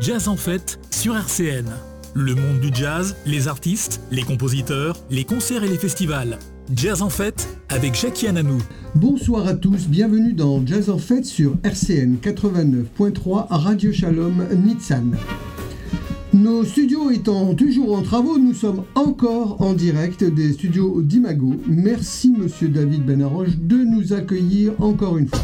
Jazz en fête sur RCN. Le monde du jazz, les artistes, les compositeurs, les concerts et les festivals. Jazz en fête avec Jackie Ananou. Bonsoir à tous, bienvenue dans Jazz en fête sur RCN 89.3 Radio Shalom Nitsan. Nos studios étant toujours en travaux, nous sommes encore en direct des studios d'Imago. Merci Monsieur David Benaroche de nous accueillir encore une fois.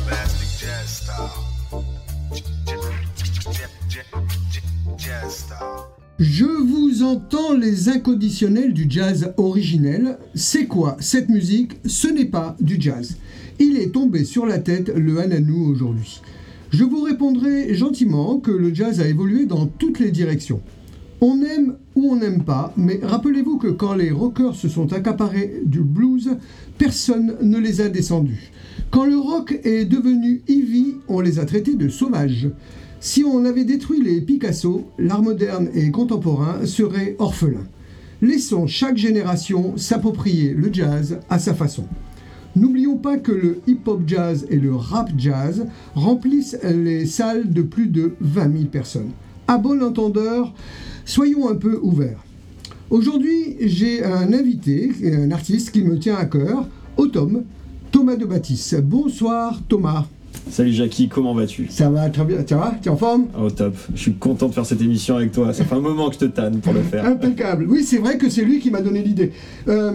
Je vous entends les inconditionnels du jazz originel. C'est quoi cette musique? Ce n'est pas du jazz. Il est tombé sur la tête le Hananou aujourd'hui. Je vous répondrai gentiment que le jazz a évolué dans toutes les directions. On aime ou on n'aime pas, mais rappelez-vous que quand les rockers se sont accaparés du blues, personne ne les a descendus. Quand le rock est devenu heavy, on les a traités de sauvages. Si on avait détruit les Picasso, l'art moderne et contemporain serait orphelin. Laissons chaque génération s'approprier le jazz à sa façon. N'oublions pas que le hip-hop jazz et le rap jazz remplissent les salles de plus de 20 000 personnes. À bon entendeur, soyons un peu ouverts. Aujourd'hui, j'ai un invité, un artiste qui me tient à cœur, Automne, Thomas de Baptiste. Bonsoir Thomas. Salut Jackie, comment vas-tu? Ça va très bien, tu vas? Tu es en forme? Au top, je suis content de faire cette émission avec toi, ça fait un moment que je te tanne pour le faire. Impeccable, oui c'est vrai que c'est lui qui m'a donné l'idée. Euh,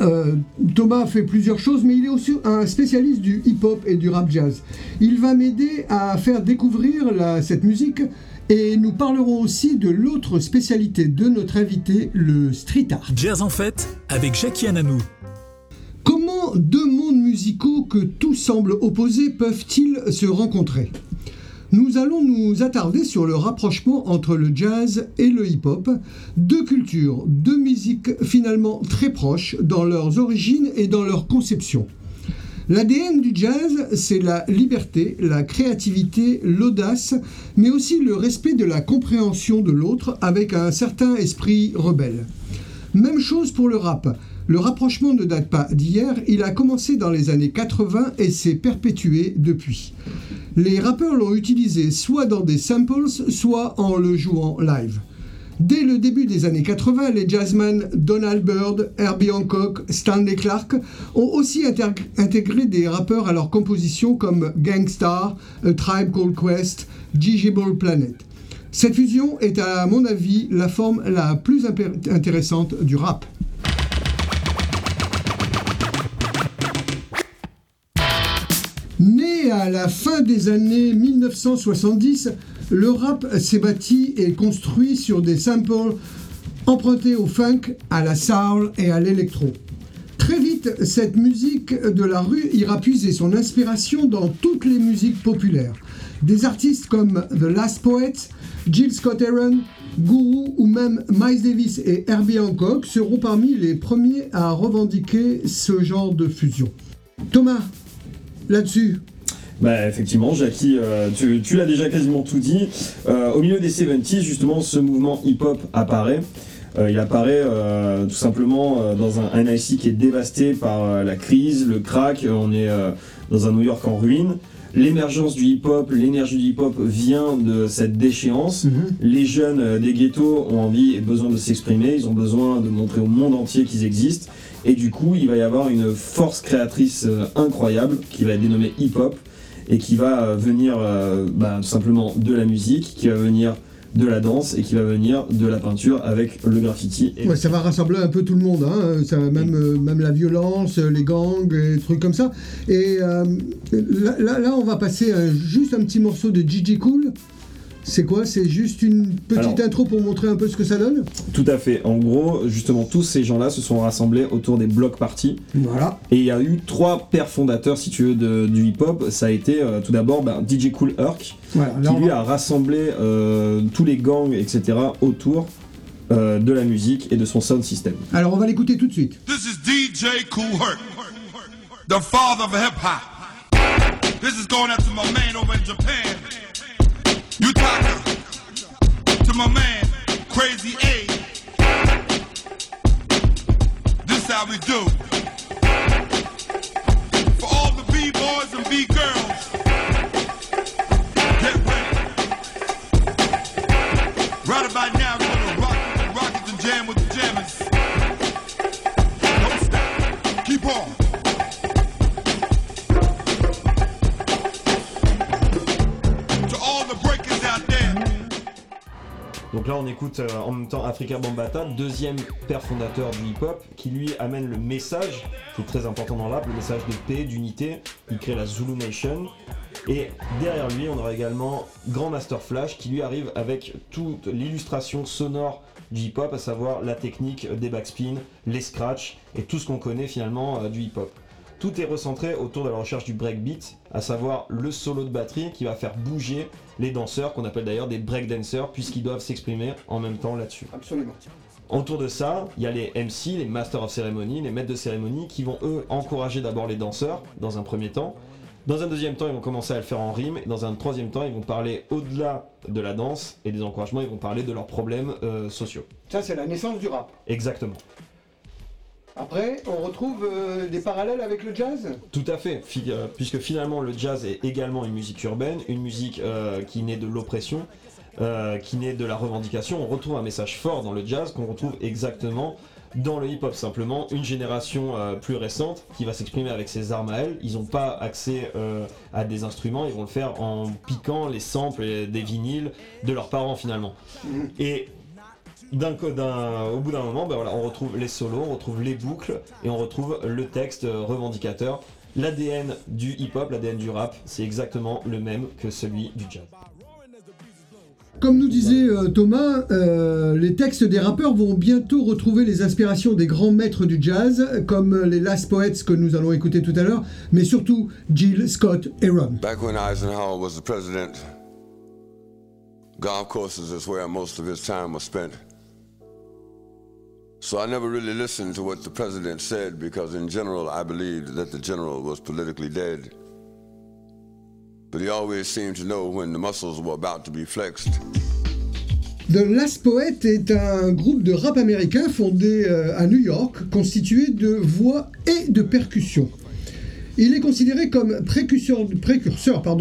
euh, Thomas fait plusieurs choses, mais il est aussi un spécialiste du hip-hop et du rap jazz. Il va m'aider à faire découvrir cette musique et nous parlerons aussi de l'autre spécialité de notre invité, le street art. Jazz en fête avec Jackie Ananou. Comment deux mondes musicaux que tout semble opposés peuvent-ils se rencontrer? Nous allons nous attarder sur le rapprochement entre le jazz et le hip-hop, deux cultures, deux musiques finalement très proches dans leurs origines et dans leur conception. L'ADN du jazz, c'est la liberté, la créativité, l'audace, mais aussi le respect de la compréhension de l'autre avec un certain esprit rebelle. Même chose pour le rap. Le rapprochement ne date pas d'hier, il a commencé dans les années 80 et s'est perpétué depuis. Les rappeurs l'ont utilisé soit dans des samples, soit en le jouant live. Dès le début des années 80, les jazzmen Donald Byrd, Herbie Hancock, Stanley Clark ont aussi intégré des rappeurs à leur composition comme Gangstar, Tribe Called Quest, Gigible Planet. Cette fusion est à mon avis la forme la plus intéressante du rap. À la fin des années 1970, le rap s'est bâti et construit sur des samples empruntés au funk, à la soul et à l'électro. Très vite, cette musique de la rue ira puiser son inspiration dans toutes les musiques populaires. Des artistes comme The Last Poet, Jill Scott Heron, Guru ou même Miles Davis et Herbie Hancock seront parmi les premiers à revendiquer ce genre de fusion. Thomas, là-dessus, bah effectivement, Jackie, euh, tu, l'as déjà quasiment tout dit. Euh, au milieu des 70s, justement, ce mouvement hip-hop apparaît. Euh, il apparaît tout simplement dans un, un IC qui est dévasté par la crise, le crack. On est dans un New York en ruine. L'émergence du hip-hop, l'énergie du hip-hop vient de cette déchéance. Mhm. Les jeunes des ghettos ont envie et besoin de s'exprimer, ils ont besoin de montrer au monde entier qu'ils existent. Et du coup, il va y avoir une force créatrice incroyable qui va être dénommée hip-hop et qui va euh, venir euh, bah, tout simplement de la musique, qui va venir de la danse et qui va venir de la peinture avec le graffiti. Ouais, ça va rassembler un peu tout le monde, hein. ça, même, euh, même la violence, les gangs, et trucs comme ça. Et là, là, on va passer juste un petit morceau de Gigi Cool. C'est quoi? C'est juste une petite intro pour montrer un peu ce que ça donne? Tout à fait. En gros, justement, tous ces gens-là se sont rassemblés autour des blocs parties. Voilà. Et il y a eu trois pères fondateurs, si tu veux, du hip-hop. Ça a été euh, tout d'abord ben, DJ Cool Herc, qui lui a rassemblé euh, tous les gangs, etc., autour euh, de la musique et de son sound system. Alors, on va l'écouter tout de suite. This is DJ Cool Herc, the father of hip-hop. This is going out to my man over in Japan. Utaka. To my man, Crazy A. This how we do. For all the B-boys and B-girls, get ready. right about now we're gonna rock with the rockets and jam with the jammers. Don't stop. Keep on. Donc là, on écoute euh, en même temps Africa Bambata, deuxième père fondateur du hip-hop, qui lui amène le message, qui est très important dans l'art, le message de paix, d'unité. Il crée la Zulu Nation. Et derrière lui, on aura également Grand Master Flash, qui lui arrive avec toute l'illustration sonore du hip-hop, à savoir la technique des backspins, les scratchs et tout ce qu'on connaît finalement euh, du hip-hop. Tout est recentré autour de la recherche du breakbeat, à savoir le solo de batterie qui va faire bouger les danseurs, qu'on appelle d'ailleurs des breakdancers, puisqu'ils doivent s'exprimer en même temps là-dessus. Absolument. Autour de ça, il y a les MC, les Masters of Ceremony, les maîtres de cérémonie, qui vont eux encourager d'abord les danseurs, dans un premier temps. Dans un deuxième temps, ils vont commencer à le faire en rime, et dans un troisième temps, ils vont parler au-delà de la danse et des encouragements, ils vont parler de leurs problèmes euh, sociaux. Ça, c'est la naissance du rap. Exactement. Après, on retrouve euh, des parallèles avec le jazz? Tout à fait, euh, puisque finalement le jazz est également une musique urbaine, une musique euh, qui naît de l'oppression, euh, qui naît de la revendication. On retrouve un message fort dans le jazz qu'on retrouve exactement dans le hip-hop. Simplement, une génération plus récente qui va s'exprimer avec ses armes à elle. Ils n'ont pas accès à des instruments, ils vont le faire en piquant les samples des vinyles de leurs parents finalement. Et d'un au bout d'un moment, ben voilà, on retrouve les solos, on retrouve les boucles et on retrouve le texte euh, revendicateur. L'ADN du hip-hop, l'ADN du rap, c'est exactement le même que celui du jazz. Comme nous disait euh, Thomas, euh, les textes des rappeurs vont bientôt retrouver les inspirations des grands maîtres du jazz, comme les Last Poets que nous allons écouter tout à l'heure, mais surtout Jill Scott Aaron. Back when Eisenhower was the president, golf courses is where most of his time was spent. So I never really listened to what the president said because, in general, I believed that the general was politically dead. But he always seemed to know when the muscles were about to be flexed. The Last Poet est un groupe de rap américain fondé euh, à New York, constitué de voix et de percussions. Il est considéré comme précurseur,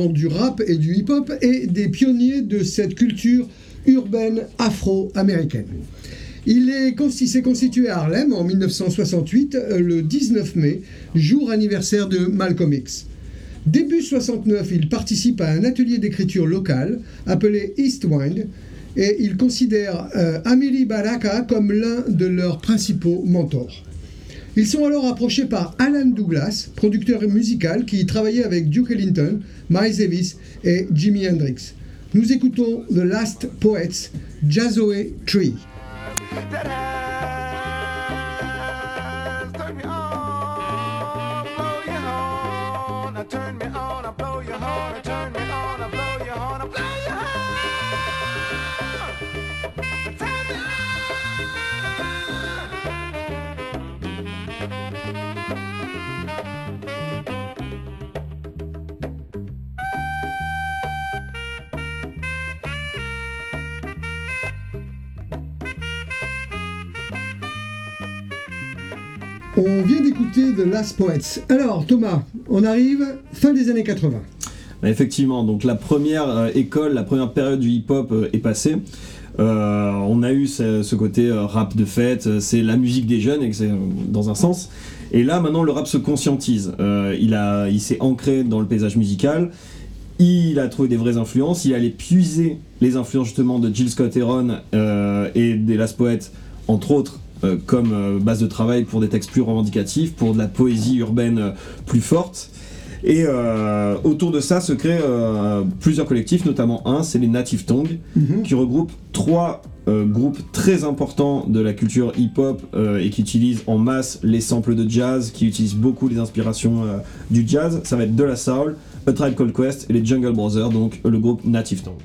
du rap et du hip-hop et des pionniers de cette culture urbaine afro-américaine. Il s'est constitué à Harlem en 1968, euh, le 19 mai, jour anniversaire de Malcolm X. Début 69, il participe à un atelier d'écriture local appelé East Wind et il considère euh, Amiri Baraka comme l'un de leurs principaux mentors. Ils sont alors approchés par Alan Douglas, producteur musical qui travaillait avec Duke Ellington, Miles Davis et Jimi Hendrix. Nous écoutons The Last Poets, Jazzoe Tree. That has On vient d'écouter The Last Poets. Alors Thomas, on arrive fin des années 80. Bah, Effectivement, donc la première euh, école, la première période du hip-hop euh, est passée. Euh, on a eu ce, côté rap de fête, c'est la musique des jeunes, et dans un sens. Et là, maintenant, le rap se conscientise. Il s'est ancré dans le paysage musical. Il a trouvé des vraies influences. Il allait puiser les influences justement de Jill Scott Heron et des Last Poets, entre autres, euh, comme euh, base de travail pour des textes plus revendicatifs, pour de la poésie urbaine euh, plus forte. Et autour de ça se créent plusieurs collectifs, notamment un, c'est les Native Tongues, qui regroupent trois groupes très importants de la culture hip-hop et qui utilisent en masse les samples de jazz, qui utilisent beaucoup les inspirations du jazz. Ça va être De La Soul, A Tribe Called Quest et les Jungle Brothers, donc le groupe Native Tongue.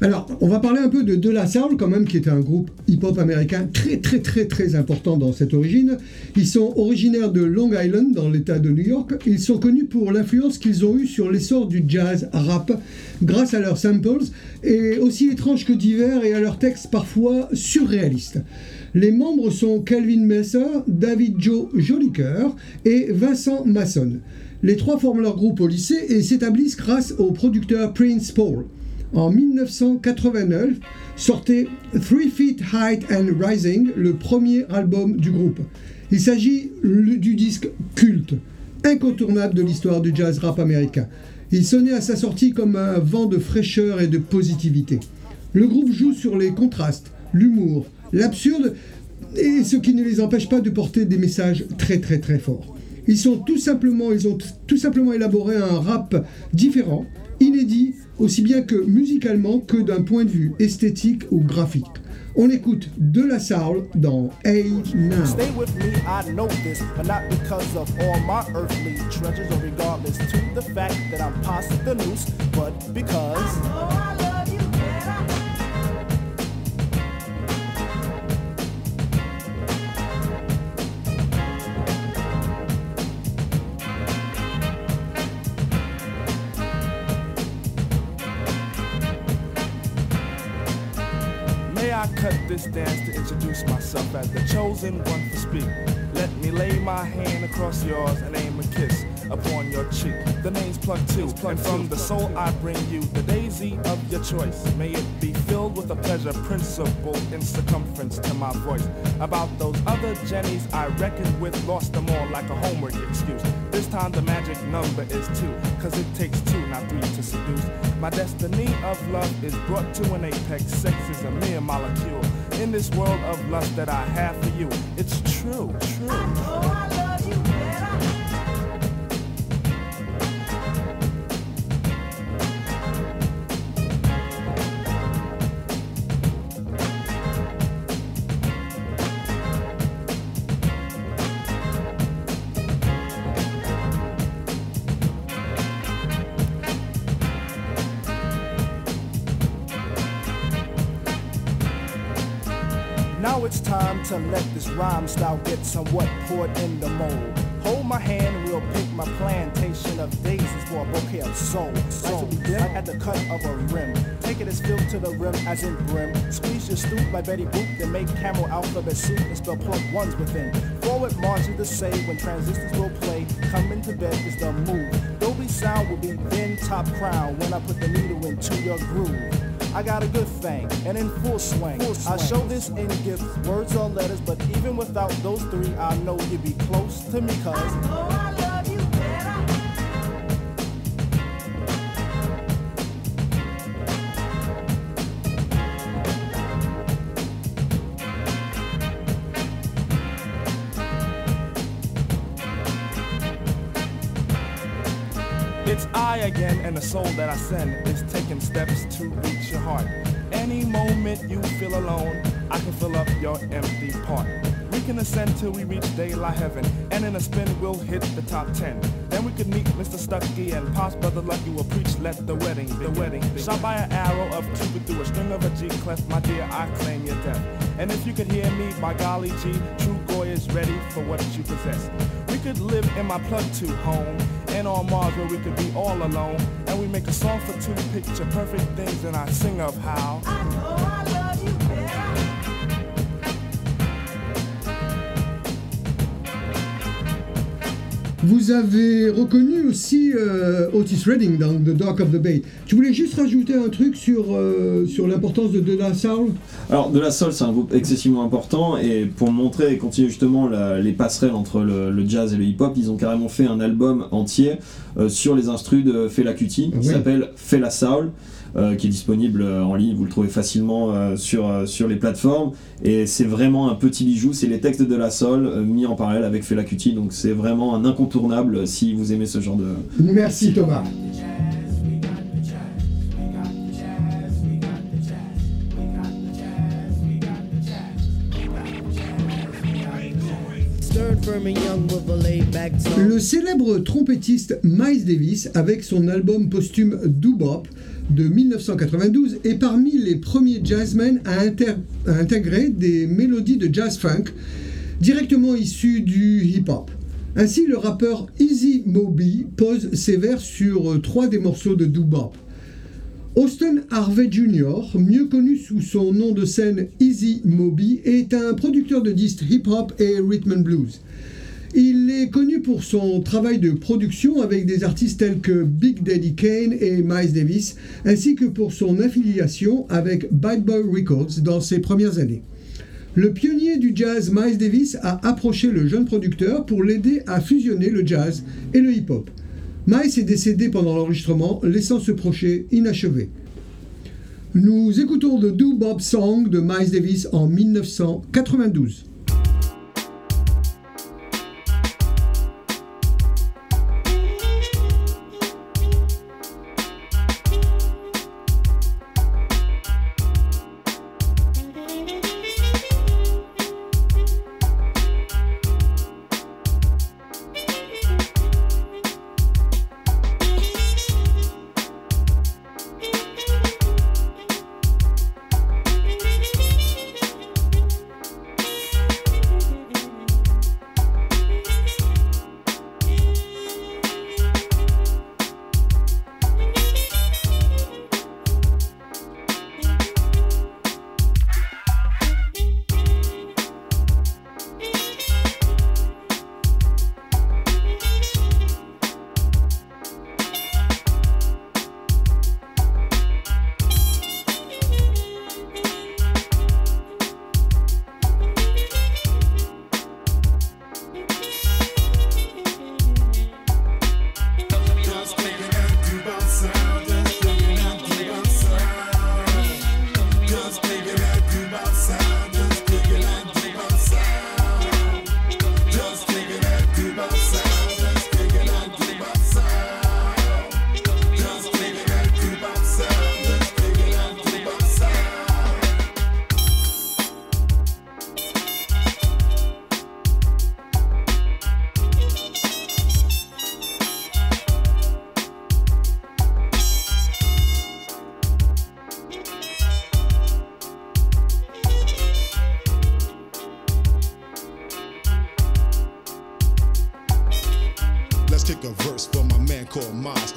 Alors, on va parler un peu de De La Soul, quand même, qui est un groupe hip-hop américain très très très très important dans cette origine. Ils sont originaires de Long Island, dans l'État de New York. Ils sont connus pour l'influence qu'ils ont eue sur l'essor du jazz rap, grâce à leurs samples, et aussi étranges que divers, et à leurs textes parfois surréalistes. Les membres sont Calvin Messer, David Joe Jolicoeur et Vincent Masson. Les trois forment leur groupe au lycée et s'établissent grâce au producteur Prince Paul. En 1989 sortait Three Feet Height and Rising, le premier album du groupe. Il s'agit du disque culte, incontournable de l'histoire du jazz rap américain. Il sonnait à sa sortie comme un vent de fraîcheur et de positivité. Le groupe joue sur les contrastes, l'humour, l'absurde et ce qui ne les empêche pas de porter des messages très très très forts. Ils sont tout simplement, ils ont tout simplement élaboré un rap différent, inédit, aussi bien que musicalement que d'un point de vue esthétique ou graphique. On écoute De La Soul dans Hey Now. Stay with me, I know this, but not because of all my earthly treasures, or regardless to the fact that I'm past the noose, but because. This dance to introduce myself as the chosen one to speak? Let me lay my hand across yours and aim a kiss upon your cheek. The name's Plug Two, and from the soul I bring you the daisy of your choice. May it be filled with a pleasure principle in circumference to my voice. About those other Jennies I reckoned with, lost them all like a homework excuse. This time the magic number is two, cause it takes two, not three to seduce. My destiny of love is brought to an apex. Sex is a mere molecule. In this world of lust that I have for you, it's true, true. Let this rhyme style get somewhat poured in the mold. Hold my hand we'll pick my plantation of daisies for a bouquet of soul. Soul. Like at the cut of a rim. Take it as filled to the rim as in brim. Squeeze your stoop like Betty Boop, then make camel alphabet soup and spell plug ones within. Forward march is the say when transistors will play. Coming to bed is the move. Dolby sound will be then top crown when I put the needle into your groove. I got a good thing and in full swing. I show this in gifts, words or letters, but even without those three, I know you'd be close to me, cuz. Soul that I send is taking steps to reach your heart. Any moment you feel alone, I can fill up your empty part. We can ascend till we reach daylight heaven, and in a spin we'll hit the top ten. Then we could meet Mr. Stucky and Pops Brother Lucky will preach, let the wedding, the wedding. Shot by an arrow of Cupid through a string of a G clef, my dear, I claim your death. And if you could hear me, by golly G, true Goy is ready for what you possess. We could live in my plug two home, and on Mars where we could be all alone. And we make a song for two picture perfect things, and I sing of how. Vous avez reconnu aussi euh, Otis Redding dans The Dark of the Bay. Tu voulais juste rajouter un truc sur, euh, sur l'importance de De La Soul Alors, De La Soul, c'est un groupe excessivement important et pour montrer et continuer justement la- les passerelles entre le, le jazz et le hip-hop, ils ont carrément fait un album entier euh, sur les instrus de Fela Kuti qui Oui. s'appelle Fela Soul. euh, qui est disponible en ligne, vous le trouvez facilement euh, sur, euh, sur les plateformes et c'est vraiment un petit bijou, c'est les textes de La Soul euh, mis en parallèle avec Fela Kuti donc c'est vraiment un incontournable si vous aimez ce genre de, Merci Thomas. Le célèbre trompettiste Miles Davis, avec son album posthume Doobop de 1992, est parmi les premiers jazzmen à, intégrer des mélodies de jazz funk directement issues du hip-hop. Ainsi, le rappeur Easy Moby pose ses vers sur trois des morceaux de Doobop. Austin Harvey Jr., mieux connu sous son nom de scène Easy Moby, est un producteur de disques hip-hop et rhythm and blues. Il est connu pour son travail de production avec des artistes tels que Big Daddy Kane et Miles Davis, ainsi que pour son affiliation avec Bad Boy Records dans ses premières années. Le pionnier du jazz Miles Davis a approché le jeune producteur pour l'aider à fusionner le jazz et le hip-hop. Miles est décédé pendant l'enregistrement, laissant ce projet inachevé. Nous écoutons The Do Bob Song de Miles Davis en 1992.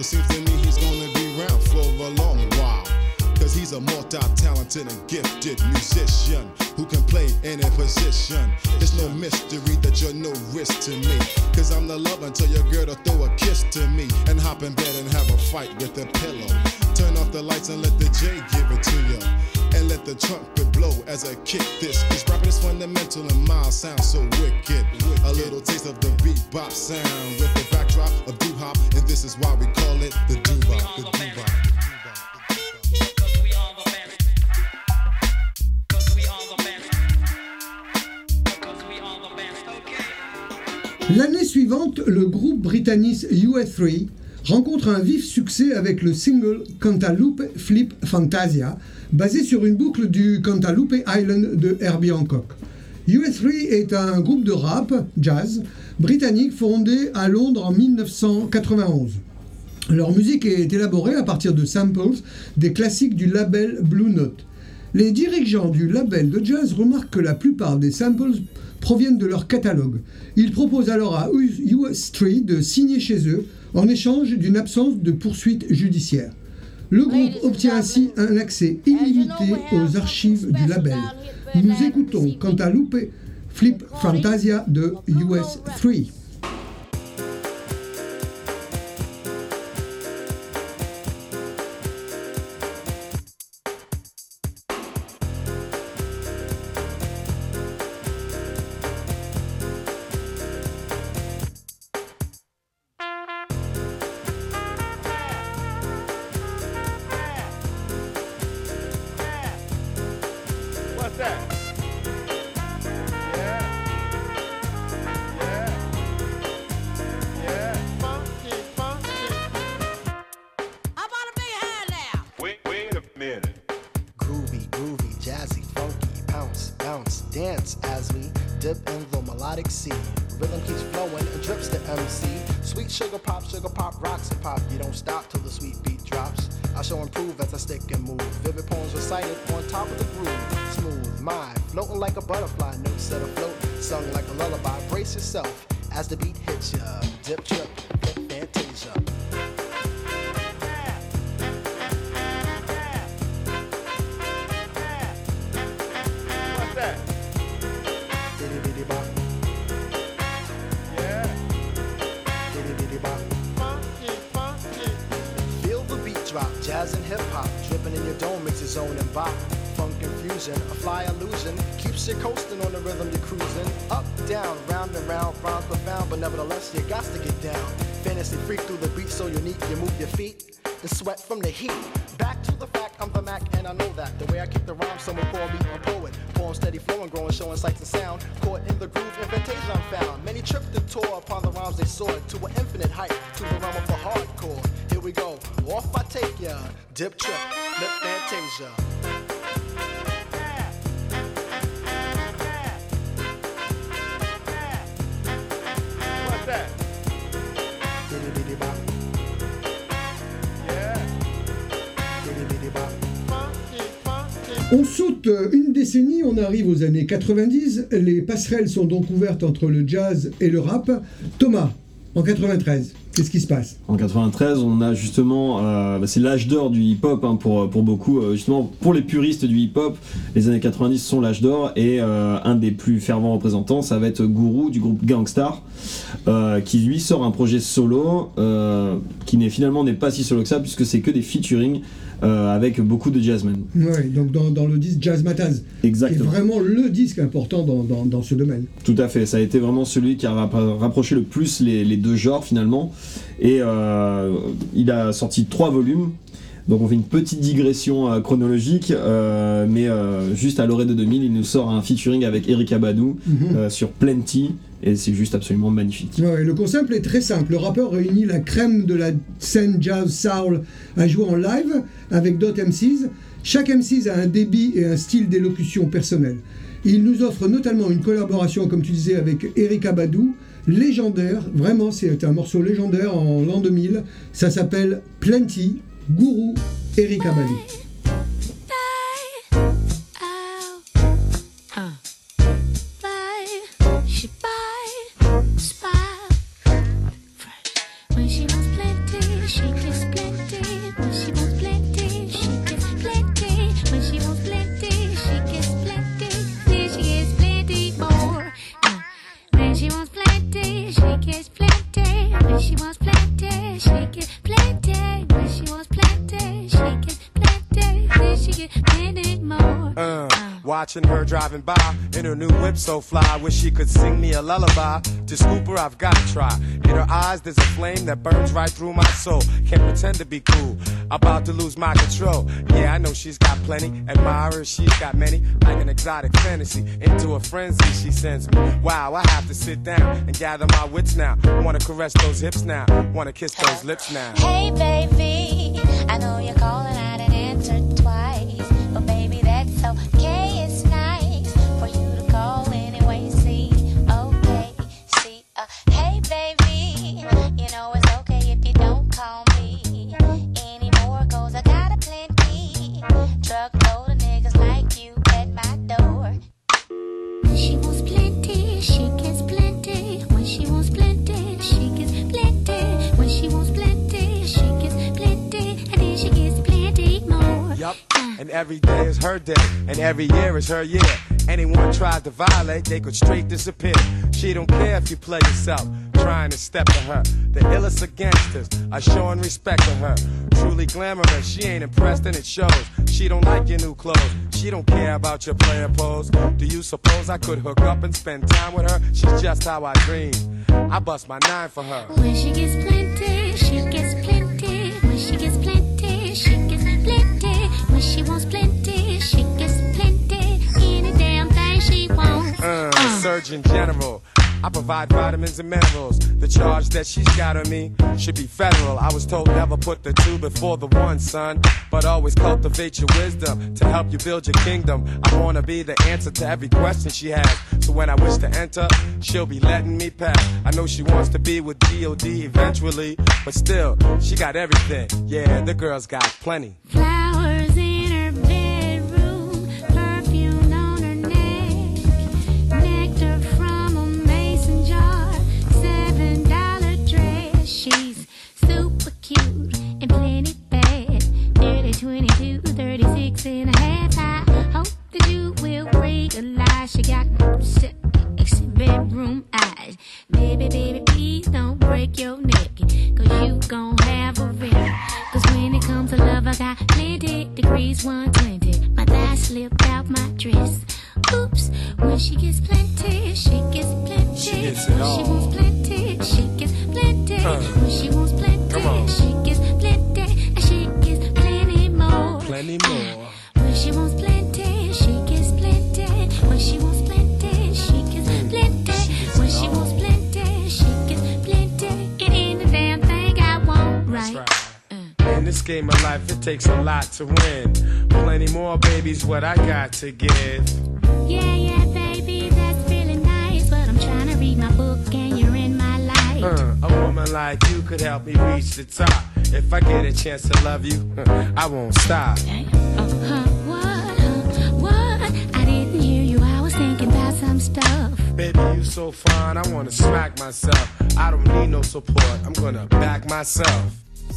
It seems to me he's gonna be around for a long while. Cause he's a multi-talented and gifted musician who can play any position. It's no mystery that you're no risk to me. Cause I'm the love until your girl to throw a kiss to me and hop in bed and have a fight with a pillow. Turn off the lights and let the J give it to you. And let the trumpet blow as I kick this. Cause rapping is fundamental and my sound so wicked. A little taste of the bebop sound with the L'année suivante, le groupe britannique US3 rencontre un vif succès avec le single Cantaloupe Flip Fantasia, basé sur une boucle du Cantaloupe Island de Herbie Hancock. US3 est un groupe de rap, jazz, britannique fondé à Londres en 1991. Leur musique est élaborée à partir de samples des classiques du label Blue Note. Les dirigeants du label de jazz remarquent que la plupart des samples proviennent de leur catalogue. Ils proposent alors à US Street de signer chez eux en échange d'une absence de poursuite judiciaire. Le groupe obtient ainsi un accès illimité aux archives du label. Nous écoutons Cantaloupe Flip Fantasia de US 3. Sugar pop, sugar pop, rocks and pop. You don't stop till the sweet beat drops. I shall improve as I stick and move. Vivid poems recited on top of the groove. Smooth, mind, floating like a butterfly. Notes set afloat, sung like a lullaby. Brace yourself. From the heat. On saute une décennie, on arrive aux années 90. Les passerelles sont donc ouvertes entre le jazz et le rap. Thomas, en 93, qu'est-ce qui se passe? En 93, on a justement, euh, bah, c'est l'âge d'or du hip-hop hein, pour, beaucoup. Euh, justement, pour les puristes du hip-hop, les années 90 sont l'âge d'or et euh, un des plus fervents représentants, ça va être Guru du groupe Gangstar, euh, qui lui sort un projet solo euh, qui n'est finalement n'est pas si solo que ça puisque c'est que des featuring euh, avec beaucoup de jazzmen. Ouais, donc dans, dans le disque Jazz Mataz, qui est Exactement. vraiment le disque important dans, dans- dans ce domaine. Tout à fait, ça a été vraiment celui qui a rap- rapproché le plus les, les deux genres finalement. Et euh, il a sorti trois volumes. Donc on fait une petite digression euh, chronologique, euh, mais euh, juste à l'orée de 2000, il nous sort un featuring avec Erika Badou euh, sur Plenty, et c'est juste absolument magnifique. Ouais, le concept est très simple. Le rappeur réunit la crème de la scène jazz soul à jouer en live avec d'autres MCs. Chaque MCs a un débit et un style d'élocution personnel. Il nous offre notamment une collaboration, comme tu disais, avec Erika Badou, légendaire. Vraiment, c'est un morceau légendaire en l'an 2000. Ça s'appelle Plenty, Guru, Erika Badou. Watching her driving by in her new whip so fly, wish she could sing me a lullaby. To scoop her, I've got to try. In her eyes, there's a flame that burns right through my soul. Can't pretend to be cool, about to lose my control. Yeah, I know she's got plenty. Admirers, she's got many. Like an exotic fantasy, into a frenzy she sends me. Wow, I have to sit down and gather my wits now. I wanna caress those hips now, wanna kiss those lips now. Hey, baby, I know you're calling out And every day is her day, and every year is her year. Anyone tries to violate, they could straight disappear. She don't care if you play yourself, trying to step to her. The illest of gangsters are showing respect to her. Truly glamorous, she ain't impressed and it shows. She don't like your new clothes. She don't care about your player pose. Do you suppose I could hook up and spend time with her? She's just how I dream. I bust my nine for her. When she gets plenty, she gets plenty. When she gets plenty, Uh, Surgeon General. I provide vitamins and minerals. The charge that she's got on me should be federal. I was told never put the two before the one, son. But always cultivate your wisdom to help you build your kingdom. I wanna be the answer to every question she has. So when I wish to enter, she'll be letting me pass. I know she wants to be with DOD eventually, but still, she got everything. Yeah, the girl's got plenty. Got bedroom eyes. Baby, baby, please don't break your neck, cause you gon' have a rip. Cause when it comes to love, I got plenty degrees 120. My thigh slipped out my dress. Oops, when she gets plenty, she gets plenty. She gets it when all. she wants plenty, she gets plenty. Uh. Game of life, it takes a lot to win. Plenty more, babies, what I got to give. Yeah, yeah, baby, that's really nice. But I'm trying to read my book and you're in my life. Uh, a woman like you could help me reach the top. If I get a chance to love you, I won't stop. Uh huh. what? Huh, what? I didn't hear you. I was thinking about some stuff. Baby, you so fine, I wanna smack myself. I don't need no support, I'm gonna back myself.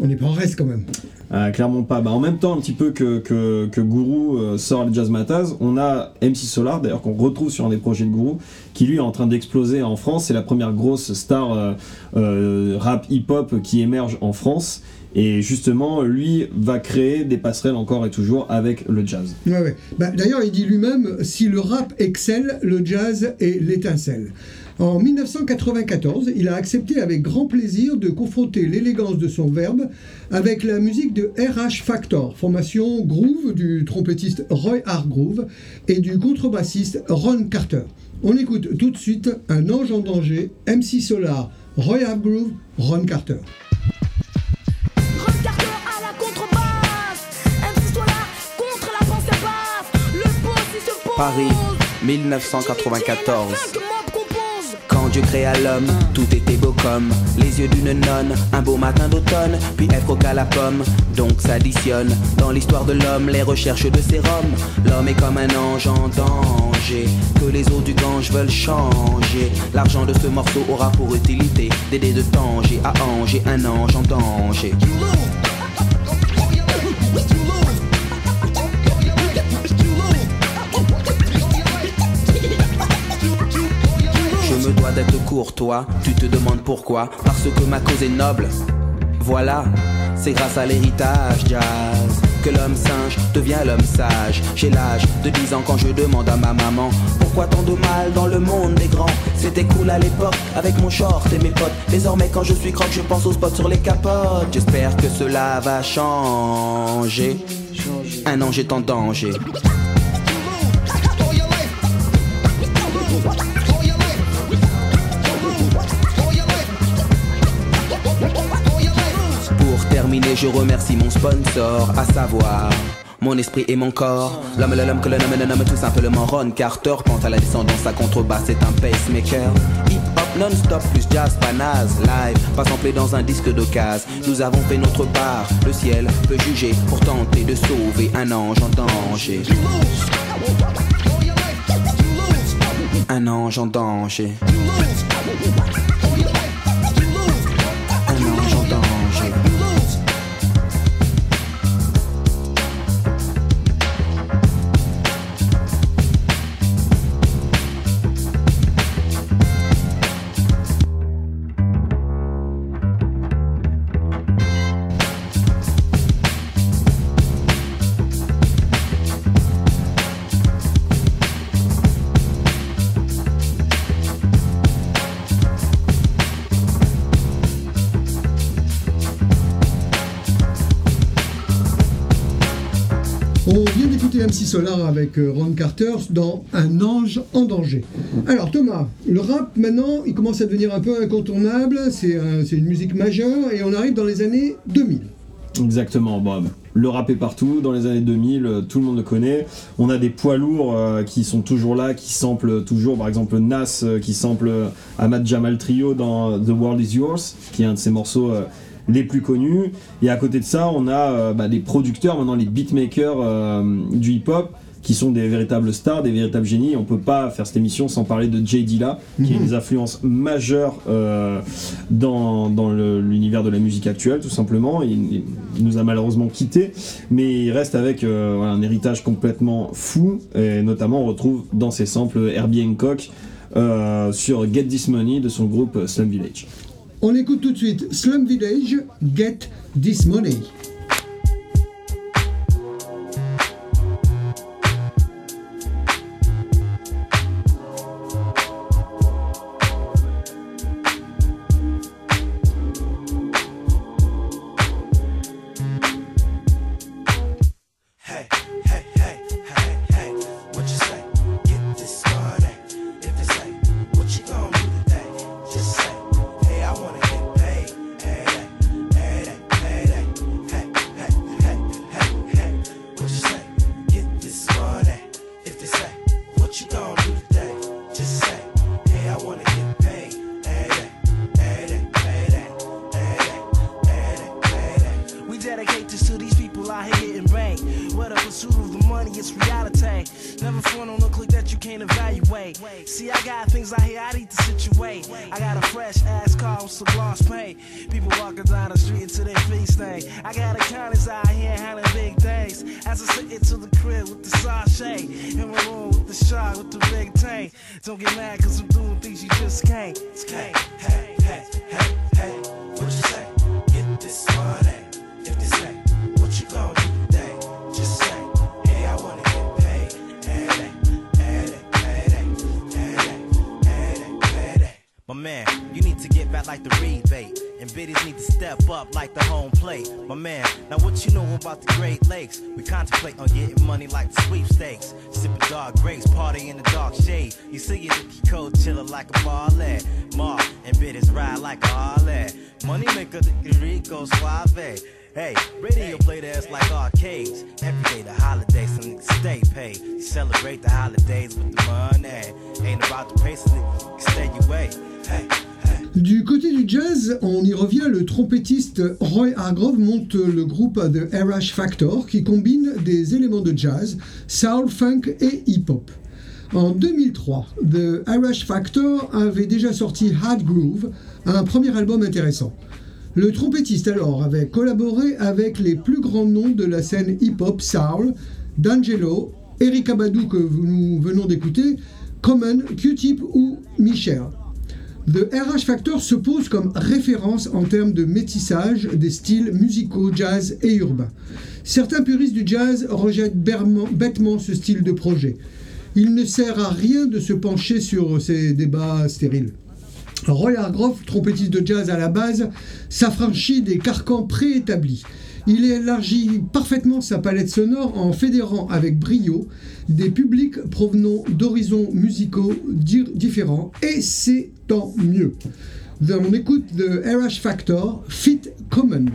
on n'est pas en reste quand même. Euh, clairement pas. Bah, en même temps, un petit peu que, que, que Guru euh, sort les Jazz Matas, on a MC Solar, d'ailleurs qu'on retrouve sur un des projets de Guru, qui lui est en train d'exploser en France. C'est la première grosse star euh, euh, rap hip-hop qui émerge en France. Et justement, lui va créer des passerelles encore et toujours avec le jazz. Ouais, ouais. Bah, D'ailleurs, il dit lui-même si le rap excelle, le jazz est l'étincelle. En 1994, il a accepté avec grand plaisir de confronter l'élégance de son verbe avec la musique de RH Factor, formation groove du trompettiste Roy Hargrove et du contrebassiste Ron Carter. On écoute tout de suite Un ange en danger, MC Solar, Roy Hargrove, Ron Carter. Paris, 1994. Quand Dieu créa l'homme, tout était beau comme les yeux d'une nonne. Un beau matin d'automne, puis elle croqua la pomme. Donc s'additionne dans l'histoire de l'homme les recherches de sérum. L'homme est comme un ange en danger, que les eaux du Gange veulent changer. L'argent de ce morceau aura pour utilité d'aider de Tanger à Angers un ange en danger. Courtois, tu te demandes pourquoi? Parce que ma cause est noble. Voilà, c'est grâce à l'héritage jazz que l'homme singe devient l'homme sage. J'ai l'âge de 10 ans quand je demande à ma maman pourquoi tant de mal dans le monde des grands? C'était cool à l'époque avec mon short et mes potes. Désormais quand je suis croque, je pense aux spots sur les capotes. J'espère que cela va changer. Un ange est en danger. Terminer, je remercie mon sponsor, à savoir mon esprit et mon corps. L'homme, l'homme que le nomme, le nomme tout simplement Ron Carter. Quant à la descendance, sa contrebasse est un pacemaker. Hip hop non-stop plus jazz, pas naze, live, pas samplé dans un disque d'occasion. Nous avons fait notre part, le ciel peut juger pour tenter de sauver un ange en danger. Un ange en danger. Solar avec euh, Ron Carter dans Un ange en danger. Alors Thomas, le rap maintenant, il commence à devenir un peu incontournable, c'est c'est une musique majeure et on arrive dans les années 2000. Exactement, bon, le rap est partout, dans les années 2000, euh, tout le monde le connaît. On a des poids lourds euh, qui sont toujours là, qui samplent toujours, par exemple Nas euh, qui sample euh, Ahmad Jamal Trio dans euh, The World Is Yours, qui est un de ses morceaux euh, les plus connus. Et à côté de ça, on a euh, bah, des producteurs, maintenant les beatmakers euh, du hip-hop, qui sont des véritables stars, des véritables génies. On peut pas faire cette émission sans parler de Jay Dilla, qui est une des influences majeures euh, dans, dans l'univers de la musique actuelle, tout simplement. Il, nous a malheureusement quittés, mais il reste avec euh, un héritage complètement fou, et notamment on retrouve dans ses samples Herbie Hancock sur Get This Money de son groupe Slum Village. On écoute tout de suite Slum Village, Get This Money. Du côté du jazz, on y revient, le trompettiste Roy Hargrove monte le groupe The RH Factor qui combine des éléments de jazz, soul, funk et hip-hop. En 2003, The RH Factor avait déjà sorti Hard Groove, un premier album intéressant. Le trompettiste alors avait collaboré avec les plus grands noms de la scène hip-hop soul, D'Angelo, Erika Badu que nous venons d'écouter, Common, Q-Tip ou Michel. The RH Factor se pose comme référence en termes de métissage des styles musicaux jazz et urbains. Certains puristes du jazz rejettent bêtement ce style de projet. Il ne sert à rien de se pencher sur ces débats stériles. Roy Hargrove, trompettiste de jazz à la base, s'affranchit des carcans préétablis. Il élargit parfaitement sa palette sonore en fédérant avec brio des publics provenant d'horizons musicaux di- différents, et c'est tant mieux. On écoute The RH Factor, Fit Common.